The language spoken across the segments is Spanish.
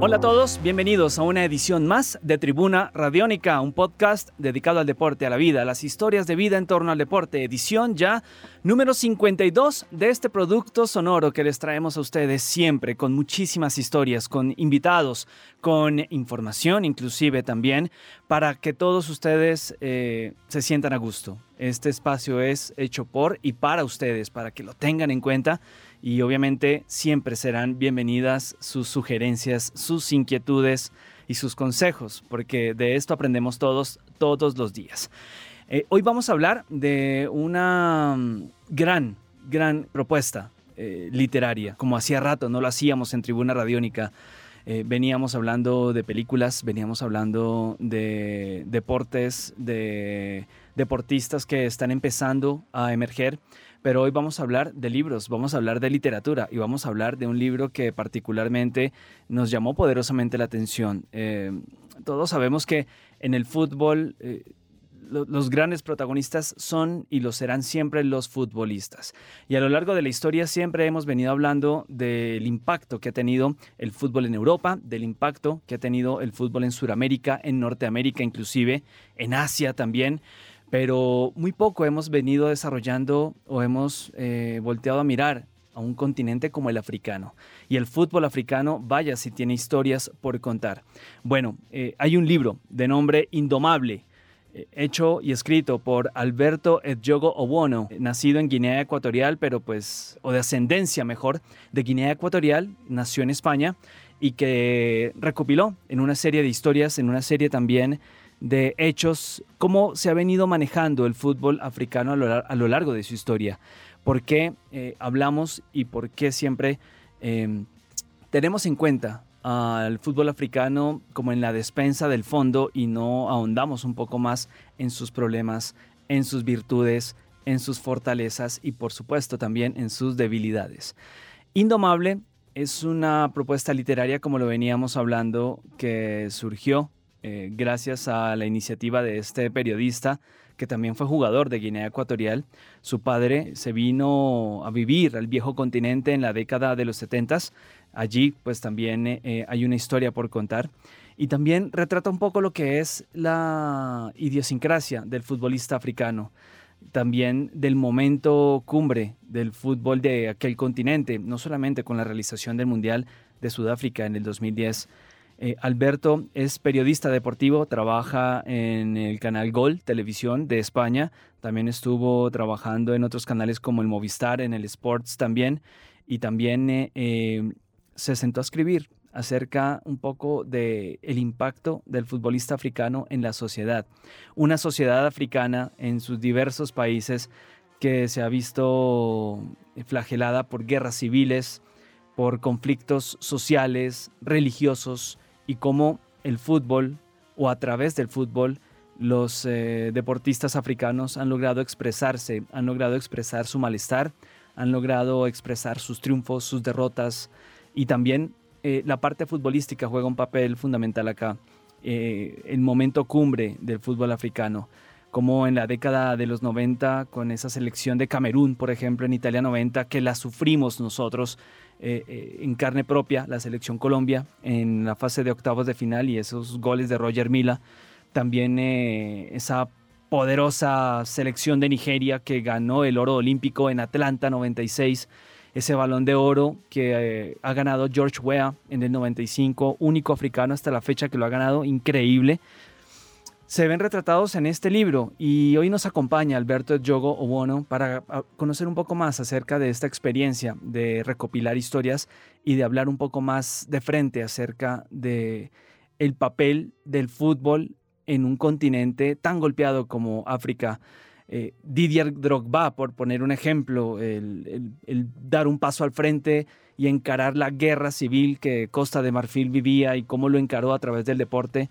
Hola a todos, bienvenidos a una edición más de Tribuna Radiónica, un podcast dedicado al deporte, a la vida, a las historias de vida en torno al deporte, edición ya número 52 de este producto sonoro que les traemos a ustedes siempre, con muchísimas historias, con invitados, con información inclusive también, para que todos ustedes eh, se sientan a gusto. Este espacio es hecho por y para ustedes, para que lo tengan en cuenta y obviamente siempre serán bienvenidas sus sugerencias, sus inquietudes y sus consejos, porque de esto aprendemos todos, todos los días. Eh, hoy vamos a hablar de una mm, gran, gran propuesta eh, literaria, como hacía rato no lo hacíamos en Tribuna Radiónica. Eh, veníamos hablando de películas, veníamos hablando de deportes, de deportistas que están empezando a emerger pero hoy vamos a hablar de libros, vamos a hablar de literatura y vamos a hablar de un libro que particularmente nos llamó poderosamente la atención. Eh, todos sabemos que en el fútbol eh, los grandes protagonistas son y lo serán siempre los futbolistas. Y a lo largo de la historia siempre hemos venido hablando del impacto que ha tenido el fútbol en Europa, del impacto que ha tenido el fútbol en Sudamérica, en Norteamérica inclusive, en Asia también pero muy poco hemos venido desarrollando o hemos eh, volteado a mirar a un continente como el africano. Y el fútbol africano, vaya si tiene historias por contar. Bueno, eh, hay un libro de nombre Indomable, eh, hecho y escrito por Alberto Edjogo Owono, nacido en Guinea Ecuatorial, pero pues, o de ascendencia mejor, de Guinea Ecuatorial, nació en España y que recopiló en una serie de historias, en una serie también de hechos, cómo se ha venido manejando el fútbol africano a lo, largo de su historia, por qué eh, hablamos y por qué siempre em, tenemos en cuenta al fútbol africano como en la despensa del fondo y no ahondamos un poco más en sus problemas, en sus virtudes, en sus fortalezas y por supuesto también en sus debilidades. Indomable es una propuesta literaria, como lo veníamos hablando, que surgió eh, gracias a la iniciativa de este periodista que también fue jugador de Guinea Ecuatorial. Su padre se vino a vivir al viejo continente en la década de los 70. Allí pues también eh, hay una historia por contar. Y también retrata un poco lo que es la idiosincrasia del futbolista africano también del momento cumbre del fútbol de aquel continente, no solamente con la realización del Mundial de Sudáfrica en el 2010, eh, Alberto es periodista deportivo, trabaja en el canal Gol Televisión de España, también estuvo trabajando en otros canales como el Movistar, en el Sports también, y también eh, eh, se sentó a escribir acerca un poco del el impacto del futbolista africano en la sociedad. Una sociedad africana en sus diversos países que se ha visto flagelada por guerras civiles, por conflictos sociales, religiosos, y cómo el fútbol o a través del fútbol los eh, deportistas africanos han logrado expresarse, han logrado expresar su malestar, han logrado expresar sus triunfos, sus derrotas y también eh, la parte futbolística juega un papel fundamental acá. Eh, el momento cumbre del fútbol africano, como en la década de los 90 con esa selección de Camerún, por ejemplo, en Italia 90, que la sufrimos nosotros eh, eh, en carne propia la selección Colombia en la fase de octavos de final y esos goles de Roger Mila. También eh, esa poderosa selección de Nigeria que ganó el oro olímpico en Atlanta 96. Ese balón de oro que ha ganado George Weah en el 95, único africano hasta la fecha que lo ha ganado, increíble se ven retratados en este libro y hoy nos acompaña Alberto Yogo Obono para ah, conocer un poco más acerca de esta experiencia de recopilar historias y de hablar un poco más de frente acerca de el papel del fútbol en un continente tan golpeado como África. Eh, Didier Drogba, por poner un ejemplo, el, el, dar un paso al frente y encarar la guerra civil que Costa de Marfil vivía y cómo lo encaró a través del deporte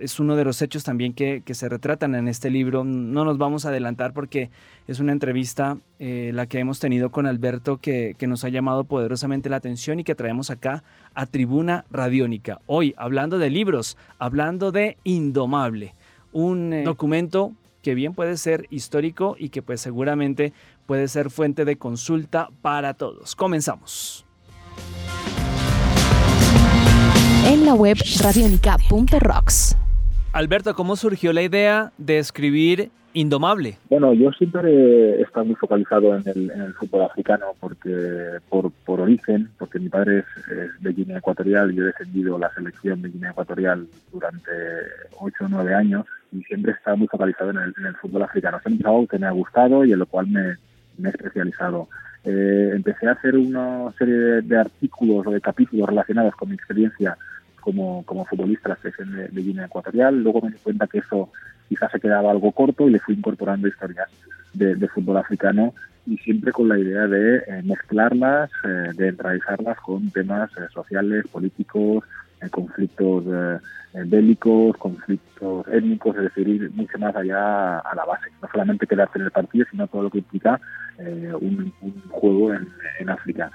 es uno de los hechos también que, se retratan en este libro. No nos vamos a adelantar porque es una entrevista eh, la que hemos tenido con Alberto que, nos ha llamado poderosamente la atención y que traemos acá a Tribuna Radiónica. Hoy hablando de libros, hablando de Indomable, un eh, documento que bien puede ser histórico y que pues seguramente puede ser fuente de consulta para todos. Comenzamos. En la web radionica.rocks. Alberto, ¿cómo surgió la idea de escribir Indomable? Bueno, yo siempre he estado muy focalizado en el, fútbol africano porque por, origen, porque mi padre es, de Guinea Ecuatorial y yo he defendido la selección de Guinea Ecuatorial durante 8 o 9 años y siempre he estado muy focalizado en el, fútbol africano. Siempre es algo que me ha gustado y en lo cual me, he especializado. Eh, empecé a hacer una serie de, artículos o de capítulos relacionados con mi experiencia como, como futbolista de, de Guinea Ecuatorial. Luego me di cuenta que eso quizás se quedaba algo corto y le fui incorporando historias de, fútbol africano y siempre con la idea de eh, mezclarlas, eh, de enraizarlas con temas eh, sociales, políticos, conflictos bélicos, conflictos étnicos, es decir, ir mucho más allá a la base. No solamente quedarse en el partido, sino todo lo que implica un, juego en, en África.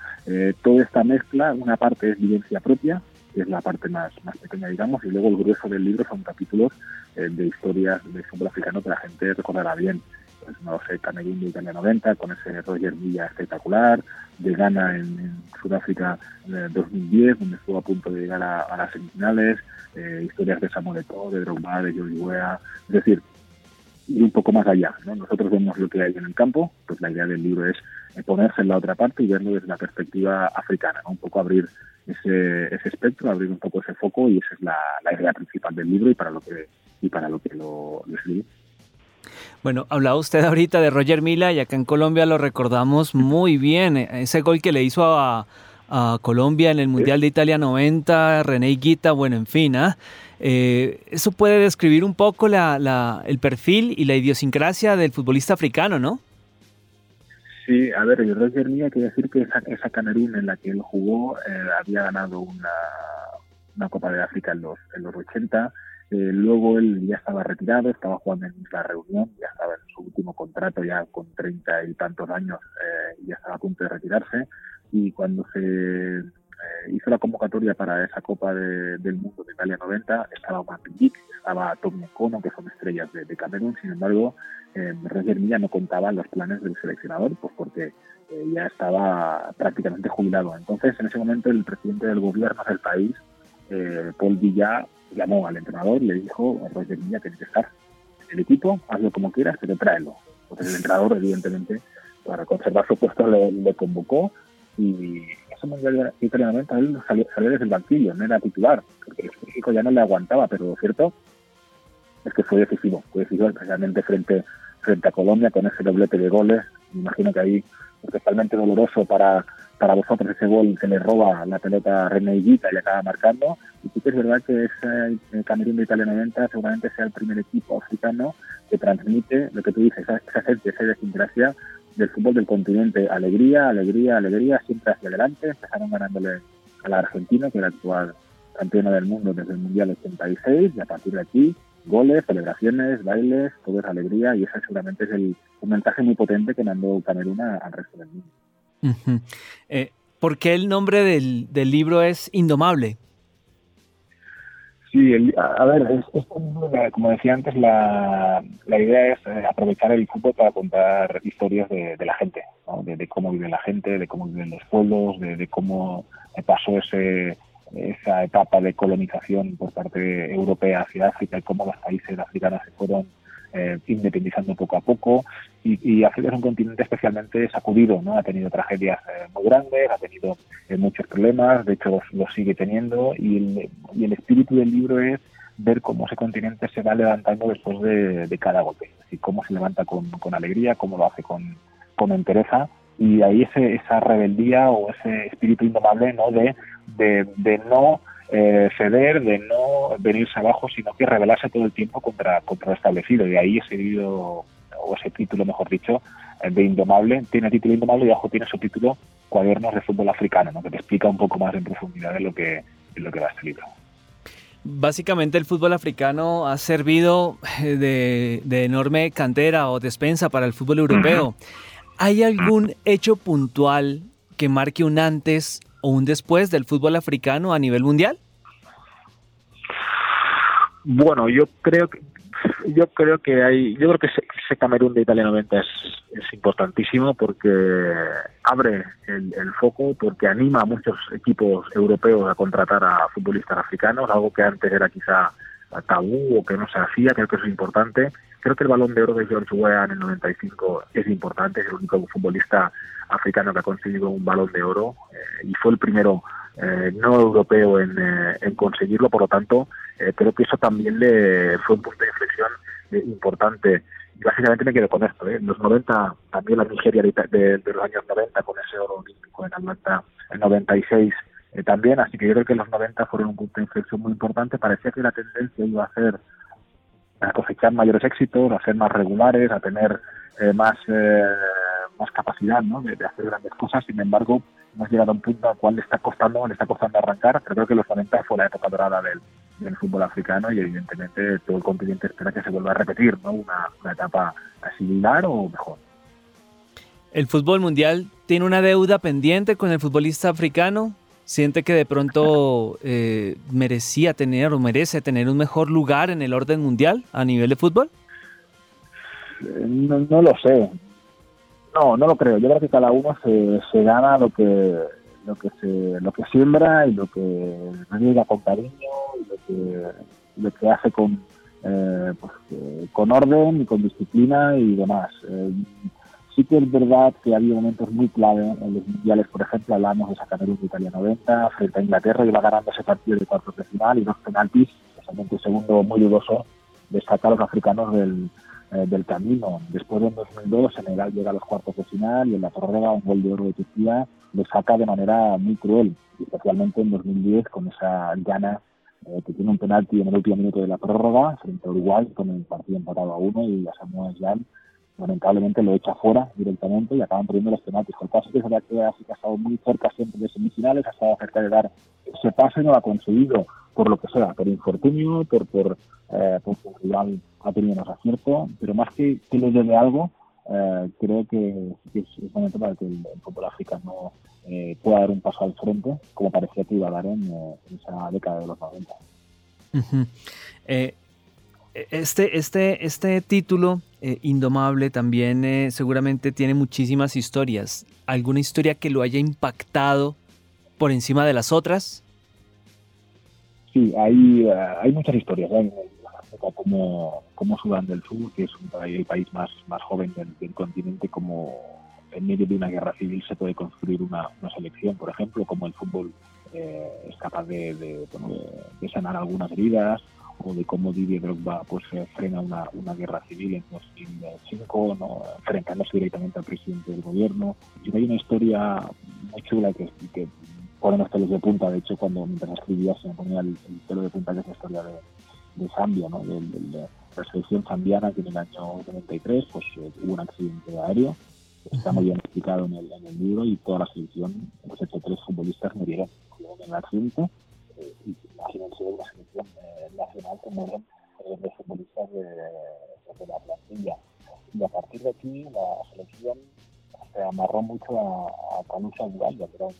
toda esta mezcla, una parte es vivencia propia, es la parte más, más pequeña, digamos, y luego el grueso del libro son capítulos eh, de historias de fútbol africano que la gente recordará bien. Pues, no sé, Camerún de Italia 90, con ese Roger Villa espectacular, de Ghana en, Sudáfrica en 2010, donde estuvo a punto de llegar a, las semifinales, eh, historias de Samuel Eto'o, de Drogba, de Jordi es decir, ir un poco más allá. ¿no? Nosotros vemos lo que hay en el campo, pues la idea del libro es ponerse en la otra parte y verlo desde la perspectiva africana, un poco abrir ese, espectro, abrir un poco ese foco y esa es la, idea principal del libro y para lo que, y para lo, que lo, escribí. Bueno, hablaba usted ahorita de Roger Mila y acá en Colombia lo recordamos muy bien. Ese gol que le hizo a, Colombia en el Mundial de Italia 90, René Guita, bueno, en fin. ¿ah? Eh, eso puede describir un poco la, la, el perfil y la idiosincrasia del futbolista africano, ¿no? Sí, a ver, yo Roger Milla quiere decir que esa, esa Camerún en la que él jugó eh, había ganado una, Copa de África en los, en los 80. Eh, luego él ya estaba retirado, estaba jugando en la reunión, ya estaba en su último contrato, ya con treinta y tantos años, eh, ya estaba a punto de retirarse. Y cuando se hizo la convocatoria para esa Copa del Mundo de Italia 90, estaba Juan estaba Tommy Kono, que son estrellas de, de Camerún, sin embargo, eh, Roger Milla no contaba los planes del seleccionador, pues porque eh, ya estaba prácticamente jubilado. Entonces, en ese momento, el presidente del gobierno del país, eh, Paul Villa, llamó al entrenador y le dijo, Roger Milla tiene que estar en el equipo, hazlo como quieras, pero tráelo. Entonces el entrenador, evidentemente, para conservar su puesto, le, convocó y ese mundial italianamente él salió, desde el banquillo, no era titular, porque el físico ya no le aguantaba, pero lo cierto es que fue decisivo, fue decisivo especialmente frente frente a Colombia con ese doblete de goles. Me imagino que ahí especialmente doloroso para, para vosotros ese gol que le roba la pelota a René Higuita y acaba marcando. Y sí que es verdad que ese Camerún de Italia 90 seguramente sea el primer equipo africano que transmite lo que tú dices, esa, esa gente, esa idiosincrasia del fútbol del continente. Alegría, alegría, alegría, siempre hacia adelante. Empezaron ganándole a la Argentina, que era actual campeona del mundo desde el Mundial 86, y a partir de aquí goles, celebraciones, bailes, todo es alegría y ese seguramente es el, un mensaje muy potente que mandó Camerún al resto del mundo. Eh, ¿Por qué el nombre del, del, libro es Indomable? Sí, a, ver, como decía antes, la, la idea es eh, aprovechar el fútbol para contar historias de, de la gente, de, cómo vive la gente, de cómo viven los pueblos, de, de cómo pasó ese esa etapa de colonización por parte europea hacia África y cómo los países africanos se fueron eh, independizando poco a poco. Y, África es un continente especialmente sacudido, ¿no? Ha tenido tragedias eh, muy grandes, ha tenido eh, muchos problemas, de hecho los, sigue teniendo. Y el, espíritu del libro es ver cómo ese continente se va levantando después de, cada golpe, y cómo se levanta con, con, alegría, cómo lo hace con, con entereza y ahí ese, esa rebeldía o ese espíritu indomable ¿no? de, de, no eh, ceder, de no venirse abajo, sino que rebelarse todo el tiempo contra, contra lo establecido. Y ahí ese libro, o ese título, mejor dicho, eh, de Indomable, tiene título Indomable y abajo tiene su título Cuadernos de Fútbol Africano, ¿no? que te explica un poco más en profundidad de lo que, de lo que va este libro. Básicamente el fútbol africano ha servido eh, de, de enorme cantera o despensa para el fútbol europeo. ¿Hay algún hecho puntual que marque un antes o un después del fútbol africano a nivel mundial? Bueno, yo creo que yo creo que hay, yo creo que ese, Camerún de Italia 90 es, es importantísimo porque abre el, foco, porque anima a muchos equipos europeos a contratar a futbolistas africanos, algo que antes era quizá tabú o que no se hacía, creo que eso es importante. Creo que el balón de oro de George Weah en el 95 es importante, es el único futbolista africano que ha conseguido un balón de oro eh, y fue el primero eh, no europeo en, eh, en, conseguirlo, por lo tanto, creo que eso también le fue un punto de inflexión importante. Y básicamente me quedo con esto. En los 90, también la Nigeria de, de, los años 90, con ese oro olímpico en Atlanta, en 96 también, así que yo creo que los 90 fueron un punto de inflexión muy importante. Parecía que la tendencia iba a ser a cosechar mayores éxitos, a ser más regulares, a tener más más capacidad ¿no? de, hacer grandes cosas. Sin embargo, hemos llegado a un punto al cual le está costando, le está costando arrancar. Pero creo que los 90 fue la época dorada del, del fútbol africano y evidentemente todo el continente espera que se vuelva a repetir ¿no? una, una etapa similar o mejor. ¿El fútbol mundial tiene una deuda pendiente con el futbolista africano? ¿Siente que de pronto eh, merecía tener o merece tener un mejor lugar en el orden mundial a nivel de fútbol? No, no lo sé. No, no lo creo. Yo creo que cada uno se, se gana lo que lo que se lo que siembra y lo que riega con cariño y lo que lo que hace con eh, pues, eh, con orden y con disciplina y demás. Eh, sí que es verdad que ha habido momentos muy clave en los mundiales, por ejemplo, hablamos de esa Camerún de Italia 90 frente a Inglaterra va ganando ese partido de cuartos de final y dos penaltis, especialmente un segundo muy dudoso, destaca a los africanos del, eh, del camino. Después de 2002, Senegal llega a los cuartos de final y en la prórroga un gol de oro de Turquía le saca de manera muy cruel, especialmente en 2010 con esa gana eh, que tiene un penalti en el último minuto de la prórroga frente a Uruguay con el partido empatado a uno y a Samuel Jan lamentablemente lo echa fuera directamente y acaban perdiendo los penaltis. Por caso que que ha estado muy cerca siempre de semifinales, ha estado cerca de dar ese paso y no lo ha conseguido por lo que sea, por infortunio, por, por, eh, por su rival ha tenido más acierto, pero más que que le debe algo, eh, creo que, es, momento para que el, fútbol africano eh, pueda dar un paso al frente, como parecía que iba a dar en, eh, esa década de los 90. Este, este, este título, Indomable, también seguramente tiene muchísimas historias. ¿Alguna historia que lo haya impactado por encima de las otras? Sí, hay, hay muchas historias como, como Sudán del Sur, que es un, el país más, más joven del, continente, como en medio de una guerra civil se puede construir una, una selección, por ejemplo, como el fútbol eh, es capaz de, de, sanar algunas heridas, o de cómo Didier Drogba pues frena una, una guerra civil en 2005, ¿no? enfrentándose directamente al presidente del gobierno. Y hay una historia muy chula que, que pone los pelos de punta, de hecho cuando mientras escribía se me ponía el, el pelo de punta, que es la historia de, de Zambia, ¿no? de, la selección zambiana que en el año 93 pues, eh, hubo un accidente aéreo, está muy bien explicado en el, en el libro y toda la selección, excepto tres futbolistas, murieron en el accidente. Eh, imagínense una selección eh, nacional que mueren de futbolistas de, la plantilla. Y a partir de aquí la selección se amarró mucho a, a Calusa Uganda, que era un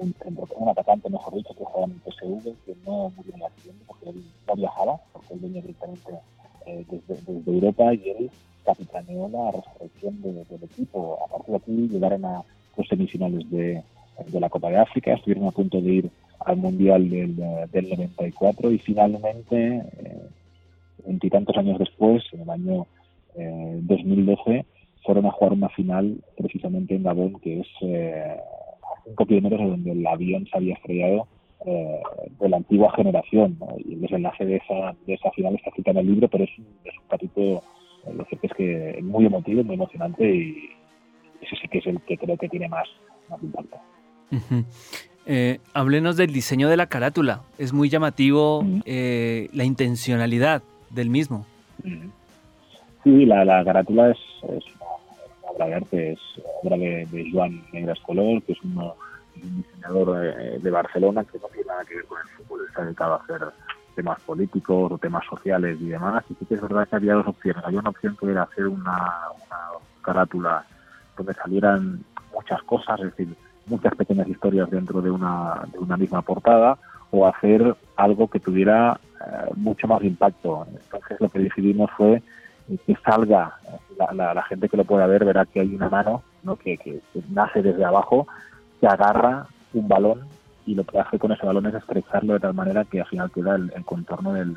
un, un atacante, mejor dicho, que jugaba en el PSV, que no murió en el accidente porque él no viajaba, porque él venía directamente eh, desde, desde, Europa y él capitaneó la resurrección de, del equipo. A partir de aquí llegaron a los semifinales de, de, la Copa de África, estuvieron a punto de ir al Mundial del, del 94 y finalmente, eh, veintitantos años después, en el año eh, 2012, fueron a jugar una final precisamente en Gabón, que es eh, cinco kilómetros donde el avión se había estrellado eh, de la antigua generación. Y el desenlace de esa, de esa final está escrita en el libro, pero es un, es un capítulo, eh, lo cierto es que muy emotivo, muy emocionante y ese sí que es el que creo que tiene más, más impacto. Eh, háblenos del diseño de la carátula. Es muy llamativo eh, la intencionalidad del mismo. Sí, la, la carátula es, es obra de arte, es obra de, de Joan Negras Color, que es un diseñador de, de, Barcelona que no tiene nada que ver con el fútbol, está dedicado a hacer temas políticos o temas sociales y demás. Y sí que es verdad que había dos opciones. Había una opción que era hacer una, una carátula donde salieran muchas cosas, es decir, muchas pequeñas historias dentro de una, de una misma portada, o hacer algo que tuviera mucho más impacto. Entonces lo que decidimos fue que salga la, gente que lo pueda ver verá que hay una mano ¿no? que, que, nace desde abajo, que agarra un balón y lo que hace con ese balón es estrecharlo de tal manera que al final queda el, contorno del,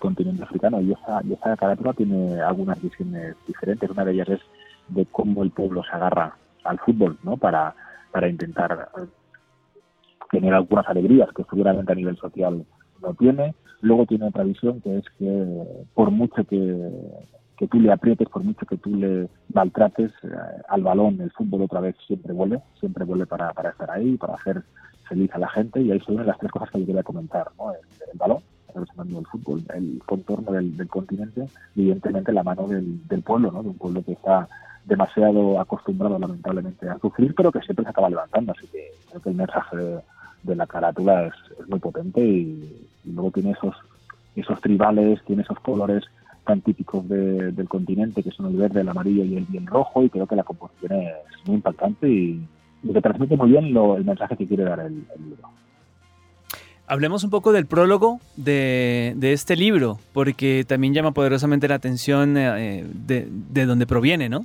continente africano. Y esa, y esa carátula tiene algunas visiones diferentes. Una de ellas es de cómo el pueblo se agarra al fútbol ¿no? para, para intentar tener algunas alegrías que seguramente a nivel social no tiene. Luego tiene otra visión que es que por mucho que que tú le aprietes, por mucho que tú le maltrates eh, al balón, el fútbol otra vez siempre vuelve, siempre vuelve para, para estar ahí, para hacer feliz a la gente y ahí son las tres cosas que yo quería comentar, ¿no? el, balón, el contorno del, continente y evidentemente la mano del, pueblo, ¿no? de un pueblo que está demasiado acostumbrado lamentablemente a sufrir, pero que siempre se acaba levantando, así que creo que el mensaje de, la carátula es, muy potente y, y luego tiene esos esos tribales, tiene esos colores tan típicos del continente, que son el verde, el amarillo y el, rojo, y creo que la composición es muy impactante y, que transmite muy bien el mensaje que quiere dar el, libro. Hablemos un poco del prólogo de, este libro, porque también llama poderosamente la atención eh, de, de dónde proviene, ¿no?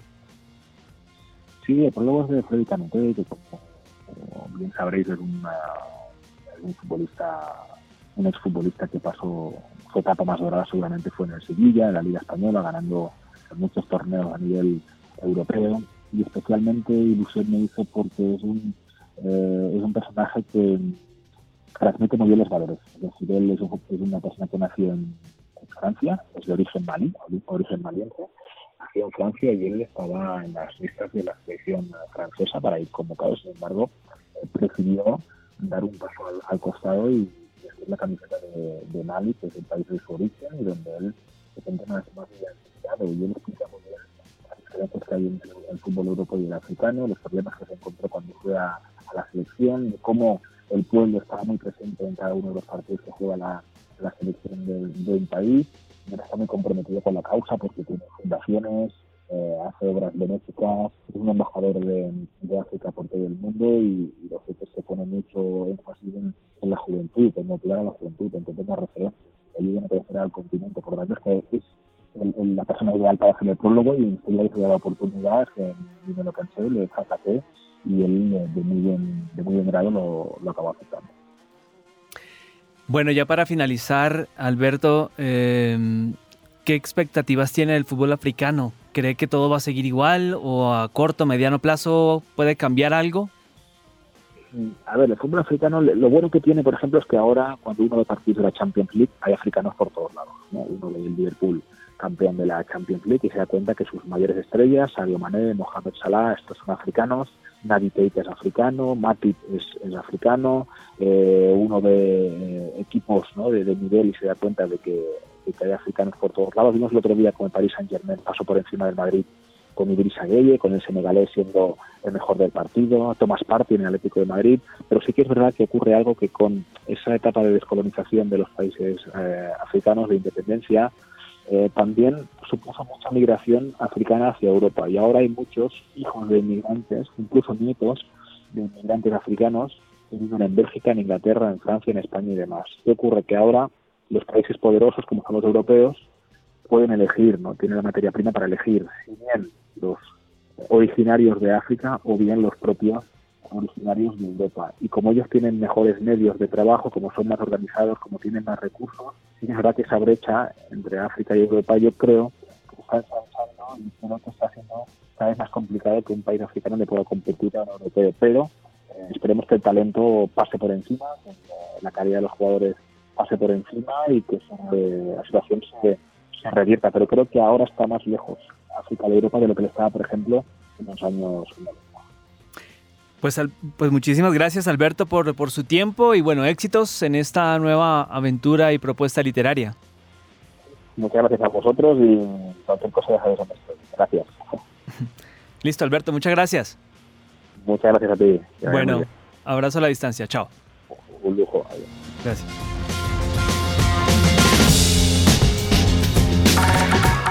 Sí, el prólogo es de Freddy Canute, que como, bien sabréis es, un futbolista, un exfutbolista que pasó su etapa más dorada seguramente fue en el Sevilla, en la Liga Española, ganando muchos torneos a nivel europeo y especialmente ilusión me hizo porque es un, eh, es un personaje que transmite muy bien los valores. Es decir, él es, una persona que nació en, Francia, es de origen malí, origen maliense, nació en Francia y él estaba en las listas de la selección francesa para ir convocado, sin embargo, eh, prefirió dar un paso al costado y la camiseta de, Mali, que es el país de su origen y donde él se siente más, más identificado. Y él explica muy bien que hay entre el fútbol europeo y el africano, los problemas que se encontró cuando fue a, la selección, de cómo el pueblo estaba muy presente en cada uno de los partidos que juega la, selección de, un país. Y está muy comprometido con la causa porque tiene fundaciones, eh, hace obras benéficas, es un embajador de, África por todo el mundo y, los que se pone mucho énfasis en, la juventud, en motivar a la juventud, en que tenga referencia, que ayuden a crecer al continente. Por lo tanto, es que es la persona ideal para hacer el prólogo y enseguida le la oportunidad, que me lo cansé, le y él de muy bien, de muy bien grado lo, lo acabó aceptando. Bueno, ya para finalizar, Alberto, eh, ¿qué expectativas tiene el fútbol africano? ¿Cree que todo va a seguir igual o a corto, mediano plazo puede cambiar algo? A ver, el fútbol africano, lo bueno que tiene, por ejemplo, es que ahora cuando uno ve partidos de la Champions League hay africanos por todos lados. Uno ve el Liverpool campeón de la Champions League y se da cuenta que sus mayores estrellas, Sadio Mané, Mohamed Salah, estos son africanos, Naby Keita es africano, Matip es, africano, eh, uno ve eh, equipos ¿no? de, de, nivel y se da cuenta de que que hay africanos por todos lados. Vimos el otro día con el Paris Saint Germain, pasó por encima del Madrid con Idrissa Gueye, con el senegalés siendo el mejor del partido, Thomas Partey en el Atlético de Madrid, pero sí que es verdad que ocurre algo que con esa etapa de descolonización de los países eh, africanos, de independencia, eh, también supuso mucha migración africana hacia Europa y ahora hay muchos hijos de inmigrantes, incluso nietos de inmigrantes africanos que viven en Bélgica, en Inglaterra, en Francia, en España y demás. ¿Qué ocurre? Que ahora los países poderosos, como son los europeos, pueden elegir, ¿no? Tienen la materia prima para elegir, si bien los originarios de África o bien los propios originarios de Europa. Y como ellos tienen mejores medios de trabajo, como son más organizados, como tienen más recursos, sí es verdad que esa brecha entre África y Europa, yo creo que está ensanchando y creo que está haciendo cada vez más complicado que un país africano le pueda competir a un europeo. Pero eh, esperemos que el talento pase por encima, que la calidad de los jugadores pase por encima y que la situación se, se, revierta. Pero creo que ahora está más lejos África de Europa de lo que le estaba, por ejemplo, en los años Pues, pues muchísimas gracias Alberto por, por su tiempo y bueno, éxitos en esta nueva aventura y propuesta literaria. Muchas gracias a vosotros y cualquier cosa ya sabéis Gracias. Listo Alberto, muchas gracias. Muchas gracias a ti. Bueno, abrazo a la distancia, chao. Un lujo. Gracias.